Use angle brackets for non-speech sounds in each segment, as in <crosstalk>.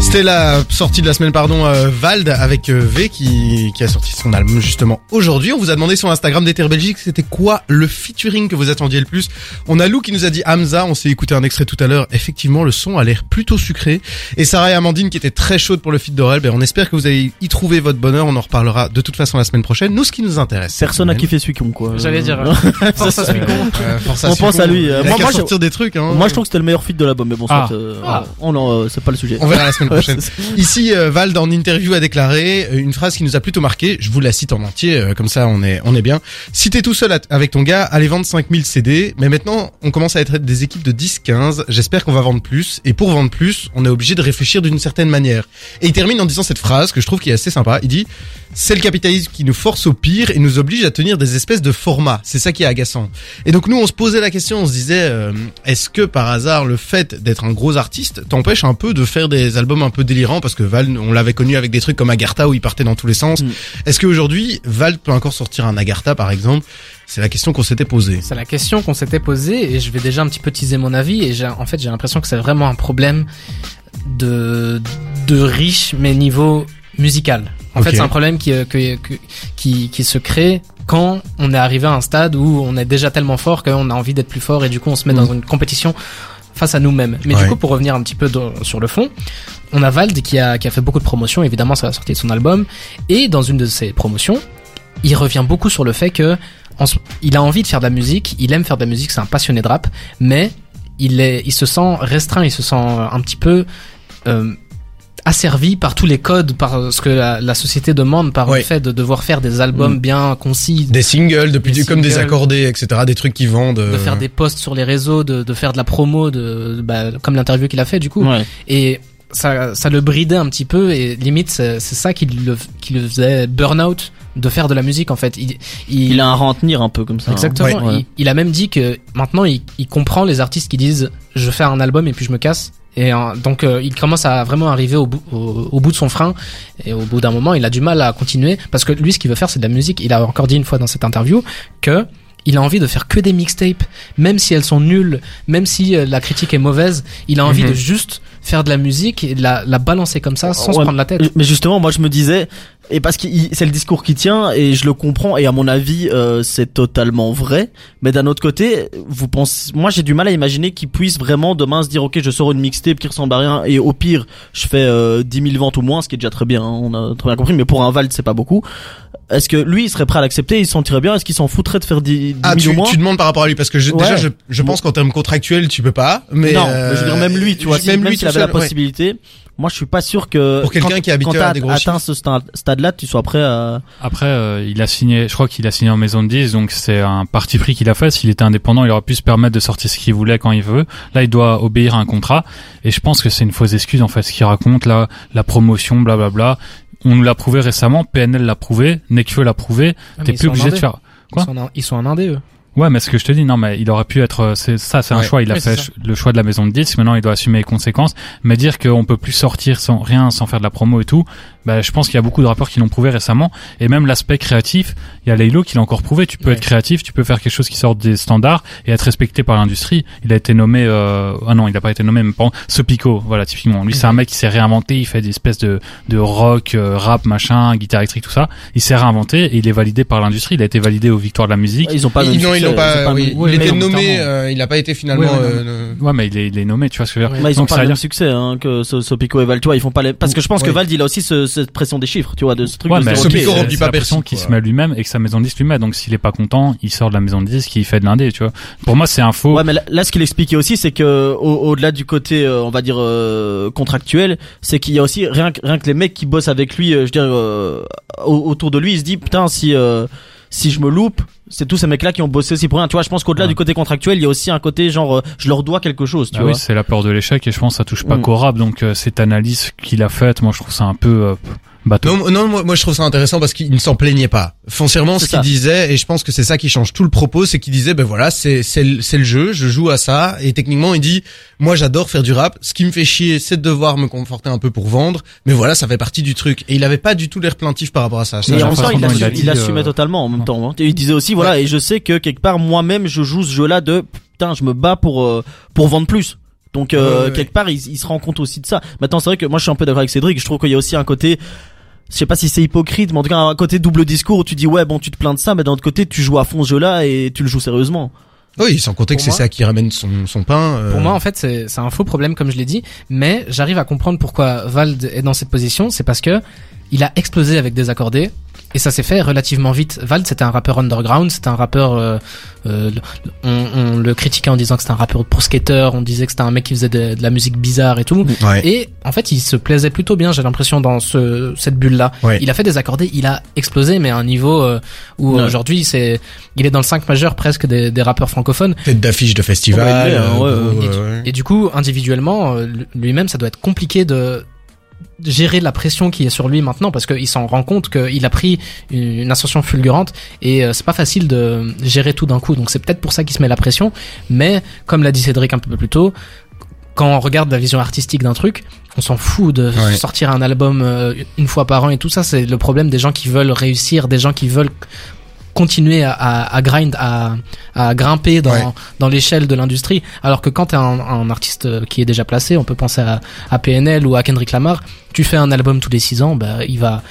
C'était la sortie de la semaine, pardon, euh, Vald avec euh, V qui, qui a sorti son album justement aujourd'hui. On vous a demandé sur Instagram d'Ether Belgique c'était quoi le featuring que vous attendiez le plus? On a Lou qui nous a dit Hamza, on s'est écouté un extrait tout à l'heure. Effectivement, le son a l'air plutôt sucré. Et Sarah et Amandine qui étaient très chaudes pour le feat d'Orel. Ben, on espère que vous allez y trouver votre bonheur. On en reparlera de toute façon la semaine prochaine. Nous, ce qui nous intéresse. Personne a qui kiffé Suicon quoi. J'allais dire, euh, <laughs> force à Suicon. On pense à lui, moi, moi, moi, moi, sortir des trucs. Hein. Moi je trouve que c'était le meilleur feat de l'album mais bon Ah. soit, euh, Ah. on en, euh, c'est pas le sujet. On verra la semaine <laughs> prochaine. Ici, euh, Vald en interview a déclaré euh, une phrase qui nous a plutôt marqué. Je vous la cite en entier, euh, comme ça on est on est bien. Si t'es tout seul avec ton gars, allez vendre 5000 CD. Mais maintenant, on commence à être des équipes de 10-15. J'espère qu'on va vendre plus. Et pour vendre plus, on est obligé de réfléchir d'une certaine manière. Et il termine en disant cette phrase que je trouve qui est assez sympa. Il dit c'est le capitalisme qui nous force au pire et nous oblige à tenir des espèces de formats. C'est ça qui est agaçant. Et donc nous, on se posait la question, on se disait, euh, est-ce que par hasard le fait d'être un gros artiste t'empêche un peu de faire des albums un peu délirants Parce que Val, on l'avait connu avec des trucs comme Agartha où il partait dans tous les sens. Mm. Est-ce qu'aujourd'hui, Val peut encore sortir un Agartha par exemple? C'est la question qu'on s'était posée. C'est la question qu'on s'était posée et je vais déjà un petit peu teaser mon avis et en fait j'ai l'impression que c'est vraiment un problème de de riche mais niveau musical. En Ok. fait c'est un problème qui, euh, que- qui qui se crée quand on est arrivé à un stade où on est déjà tellement fort qu'on a envie d'être plus fort et du coup on se met dans une compétition face à nous-mêmes. Mais Ouais. du coup pour revenir un petit peu dans- sur le fond, on a Vald qui a qui a fait beaucoup de promotions. Évidemment sur la sortie de son album. Et dans une de ses promotions, il revient beaucoup sur le fait que en il a envie de faire de la musique, il aime faire de la musique, c'est un passionné de rap, mais il est, il se sent restreint, il se sent un petit peu euh, asservi par tous les codes, par ce que la, la société demande, par Ouais. le fait de devoir faire des albums Mm. bien concis, Des singles, depuis Des comme des accordés, etc. Des trucs qui vendent. de euh, faire des posts sur les réseaux, de, de faire de la promo, de, de- bah, comme l'interview qu'il a fait du coup. Ouais. Et ça, ça le bridait un petit peu et limite c'est ça qui le, qui le faisait burn out de faire de la musique en fait. Il, il, Il a un rentenir un peu comme ça. hein. Exactement. Ouais. Il, il a même dit que maintenant il, il comprend les artistes qui disent je fais un album et puis je me casse. Et euh, donc euh, il commence à vraiment arriver au bout, au, au bout de son frein et au bout d'un moment il a du mal à continuer parce que lui ce qu'il veut faire c'est de la musique. Il a encore dit une fois dans cette interview que il a envie de faire que des mixtapes, même si elles sont nulles, même si euh, la critique est mauvaise, il a envie Mhm. de juste faire de la musique et de la, la balancer comme ça sans se prendre la tête. Mais justement, moi je me disais, et parce que c'est le discours qui tient, et je le comprends, et à mon avis, euh, c'est totalement vrai. Mais d'un autre côté, vous pensez, moi j'ai du mal à imaginer qu'il puisse vraiment demain se dire, ok, je sors une mixtape qui ressemble à rien, et au pire, je fais euh, 10 000 ventes ou moins, ce qui est déjà très bien, hein, on a très bien compris, mais pour un Vald, c'est pas beaucoup. Est-ce que lui, il serait prêt à l'accepter, il se sentirait bien, est-ce qu'il s'en foutrait de faire 10, 10 Ah, 000 tu, moins tu demandes par rapport à lui parce que je, déjà je, je pense qu'en termes contractuels tu peux pas. Mais non, euh, mais je veux dire même lui, tu vois, si, même, lui s'il avait la ouais. possibilité, moi je suis pas sûr que Pour quelqu'un quand- qui à des gros atteint ce sta- stade-là, tu sois prêt à Après, euh, il a signé, je crois qu'il a signé en maison de 10, donc c'est un parti pris qu'il a fait. S'il était indépendant, il aurait pu se permettre de sortir ce qu'il voulait quand il veut. Là, il doit obéir à un contrat. Et je pense que c'est une fausse excuse, en fait, ce qu'il raconte, là, la promotion, blablabla. On nous l'a prouvé récemment, PNL l'a prouvé, Nekfeu l'a prouvé. Ah, T'es plus obligé de faire. quoi Ils sont en- Ils sont en indé eux. Ouais, mais ce que je te dis, non, mais il aurait pu être, euh, c'est ça, c'est un choix. Il a Oui, fait le choix de la maison de disques. Maintenant, il doit assumer les conséquences. Mais dire qu'on peut plus sortir sans rien, sans faire de la promo et tout, bah, je pense qu'il y a beaucoup de rappeurs qui l'ont prouvé récemment. Et même l'aspect créatif, il y a Laylo qui l'a encore prouvé. Tu peux Ouais. être créatif, tu peux faire quelque chose qui sort des standards et être respecté par l'industrie. Il a été nommé, euh, ah non, il a pas été nommé, mais par exemple, Sopico, voilà, typiquement. Lui, c'est un mec qui s'est réinventé. Il fait des espèces de, de rock, euh, rap, machin, guitare électrique, tout ça. Il s'est réinventé et il est validé par l'industrie. Il a été validé aux victoires de la musique. Ils ont pas Ils, ils l'ont pas. c'est oui, oui, il était nommé, euh, il a pas été finalement. Euh, Ouais, mais il est, il est nommé, tu vois ce que je veux dire. Bah, ils ont Donc, pas le même dire- succès hein, que So- Sopico et Val, tu vois, ils font pas les... parce que je pense que. Vald il a aussi ce- cette pression des chiffres, tu vois, de ce truc Ouais, de mais Sopico c'est- remplit pas qu'il quoi. se met lui-même et que sa maison de disque lui met. Donc s'il est pas content, il sort de la maison de disque, il fait de l'indé, tu vois. Pour moi, c'est un faux. Ouais, mais là, ce qu'il expliquait aussi, c'est que au- au-delà du côté, euh, on va dire euh, contractuel, c'est qu'il y a aussi rien que, rien que les mecs qui bossent avec lui, euh, je veux dire, euh, au- autour de lui, il se dit putain si euh, si je me loupe, c'est tous ces mecs-là qui ont bossé aussi pour rien. Tu vois, je pense qu'au-delà Ouais. du côté contractuel, il y a aussi un côté genre euh, je leur dois quelque chose, tu Ah vois. oui, c'est la peur de l'échec et je pense que ça touche pas Mm. qu'au rap. Donc euh, cette analyse qu'il a faite, moi je trouve ça un peu, euh, bateau. Non, non, moi, moi, je trouve ça intéressant parce qu'il ne s'en plaignait pas. Foncièrement, ce qu'il disait, et je pense que c'est ça qui change tout le propos, c'est qu'il disait, ben voilà, c'est c'est le, c'est le jeu, je joue à ça, et techniquement, il dit, moi, j'adore faire du rap. Ce qui me fait chier, c'est de devoir me conforter un peu pour vendre, mais voilà, ça fait partie du truc. Et il avait pas du tout l'air plaintif par rapport à ça. Ça, Et en même temps, l'impression il, il euh, totalement en même non. temps. hein. Et il disait aussi, voilà, et je sais que quelque part, moi-même, je joue ce jeu-là de, putain, je me bats pour, euh, pour vendre plus. Donc, euh, Ouais, ouais. quelque part, il, il se rend compte aussi de ça. Maintenant, c'est vrai que moi, je suis un peu d'accord avec Cédric. Je trouve qu'il y a aussi un côté, je sais pas si c'est hypocrite, mais en tout cas, un côté double discours où tu dis, ouais, bon, tu te plains de ça, mais d'un autre côté, tu joues à fond ce jeu-là et tu le joues sérieusement. Oui, sans compter que c'est ça qui ramène son, son pain. euh, Pour moi, en fait, c'est c'est un faux problème, comme je l'ai dit, mais j'arrive à comprendre pourquoi Vald est dans cette position. C'est parce que il a explosé avec Désaccordé, et ça s'est fait relativement vite. Vald, c'était un rappeur underground, c'était un rappeur. euh, euh, on, on le critiquait en disant que c'était un rappeur pour skater, on disait que c'était un mec qui faisait de, de la musique bizarre et tout. Ouais. Et en fait, il se plaisait plutôt bien, j'ai l'impression, dans ce, cette bulle-là. Ouais. Il a fait des accordés, il a explosé, mais à un niveau euh, où Ouais. aujourd'hui, c'est, il est dans le 5 majeur presque des, des rappeurs francophones. Tête d'affiche de festival. Ouais, il est, hein, euh, Et, ouais. et du coup, individuellement, euh, lui-même, ça doit être compliqué de gérer la pression qui est sur lui maintenant parce qu'il s'en rend compte qu'il a pris une, ascension fulgurante et euh, c'est pas facile de gérer tout d'un coup. Donc c'est peut-être pour ça qu'il se met la pression. Mais comme l'a dit Cédric un peu plus tôt, quand on regarde la vision artistique d'un truc, on s'en fout de Ouais. sortir un album euh, une fois par an et tout ça. C'est le problème des gens qui veulent réussir, des gens qui veulent continuer à, à, à grind, à, à grimper dans, Ouais. dans l'échelle de l'industrie. Alors que quand t'es un, un artiste euh, qui est déjà placé, on peut penser à, à PNL ou à Kendrick Lamar, tu fais un album tous les six ans, bah, il va,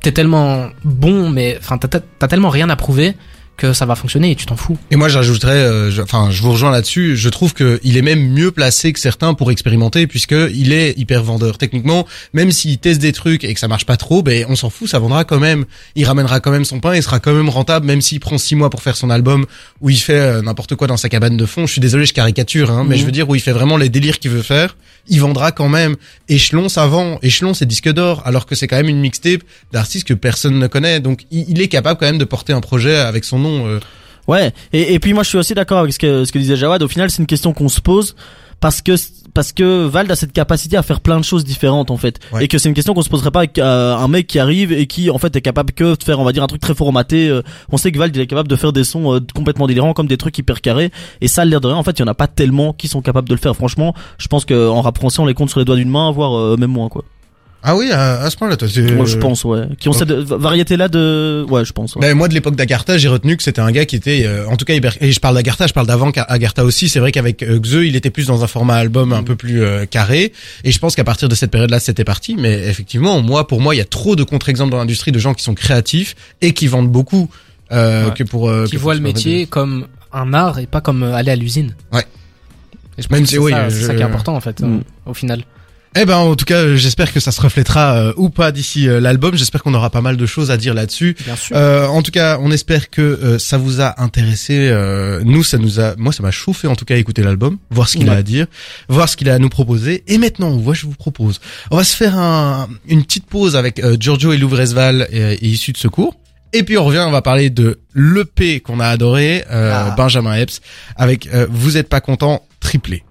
t'es tellement bon, mais, enfin, t'as tellement rien à prouver que ça va fonctionner et tu t'en fous. Et moi, j'ajouterais, euh, je- enfin, je vous rejoins là-dessus. Je trouve que il est même mieux placé que certains pour expérimenter, puisque il est hyper vendeur. Techniquement, même s'il teste des trucs et que ça marche pas trop, ben on s'en fout, ça vendra quand même. Il ramènera quand même son pain, il sera quand même rentable, même s'il prend six mois pour faire son album où il fait euh, n'importe quoi dans sa cabane de fond. Je suis désolé, je caricature, hein, mais Mhm. je veux dire où il fait vraiment les délires qu'il veut faire. Il vendra quand même. Échelon, ça vend. Échelon, c'est disque d'or, alors que c'est quand même une mixtape d'artistes que personne ne connaît. Donc, il, il est capable quand même de porter un projet avec son nom. euh, Ouais, et, et puis moi je suis aussi d'accord avec ce que, ce que disait Jawad. Au final, c'est une question qu'on se pose parce que parce que Vald a cette capacité à faire plein de choses différentes en fait, Ouais. et que c'est une question qu'on se poserait pas avec euh, un mec qui arrive et qui en fait est capable que de faire on va dire un truc très formaté. euh, on sait que Vald il est capable de faire des sons euh, complètement délirants comme des trucs hyper carrés, et ça l'air de rien. En fait, il y en a pas tellement qui sont capables de le faire. Franchement, je pense que en rap français on les compte sur les doigts d'une main, voire même moins quoi. Ah oui, à, à ce point-là, toi. tu- Moi je pense ouais, qui ont cette variété là de ouais je pense. Ouais. Ben, moi, de l'époque d'Agartha, j'ai retenu que c'était un gars qui était, euh, en tout cas, hyper- et je parle d'Agartha, je parle d'avant Agartha aussi. C'est vrai qu'avec euh, Xe, il était plus dans un format album un peu plus euh, carré. Et je pense qu'à partir de cette période-là, c'était parti. Mais effectivement, moi, pour moi, il y a trop de contre-exemples dans l'industrie de gens qui sont créatifs et qui vendent beaucoup euh, Ouais. que pour euh, Qui voient le métier comme un art et pas comme euh, aller à l'usine. Ouais. Et je pense Même que c'est oui, ça, c'est je- ça qui est important en fait, Mm. euh, au final. Eh ben, en tout cas, j'espère que ça se reflètera euh, ou pas d'ici euh, l'album. J'espère qu'on aura pas mal de choses à dire là-dessus. Bien sûr. Euh, en tout cas, on espère que euh, ça vous a intéressé. Euh, nous, ça nous a, moi, ça m'a chauffé en tout cas à écouter l'album, voir ce qu'il a à dire, voir ce qu'il a à nous proposer. Et maintenant, moi, je vous propose, on va se faire un, une petite pause avec euh, Giorgio et Louvresval et, et issus de secours. Et puis on revient, on va parler de l'EP qu'on a adoré, euh, Ah. Benjamin Epps, avec euh, Vous êtes pas content, triplé.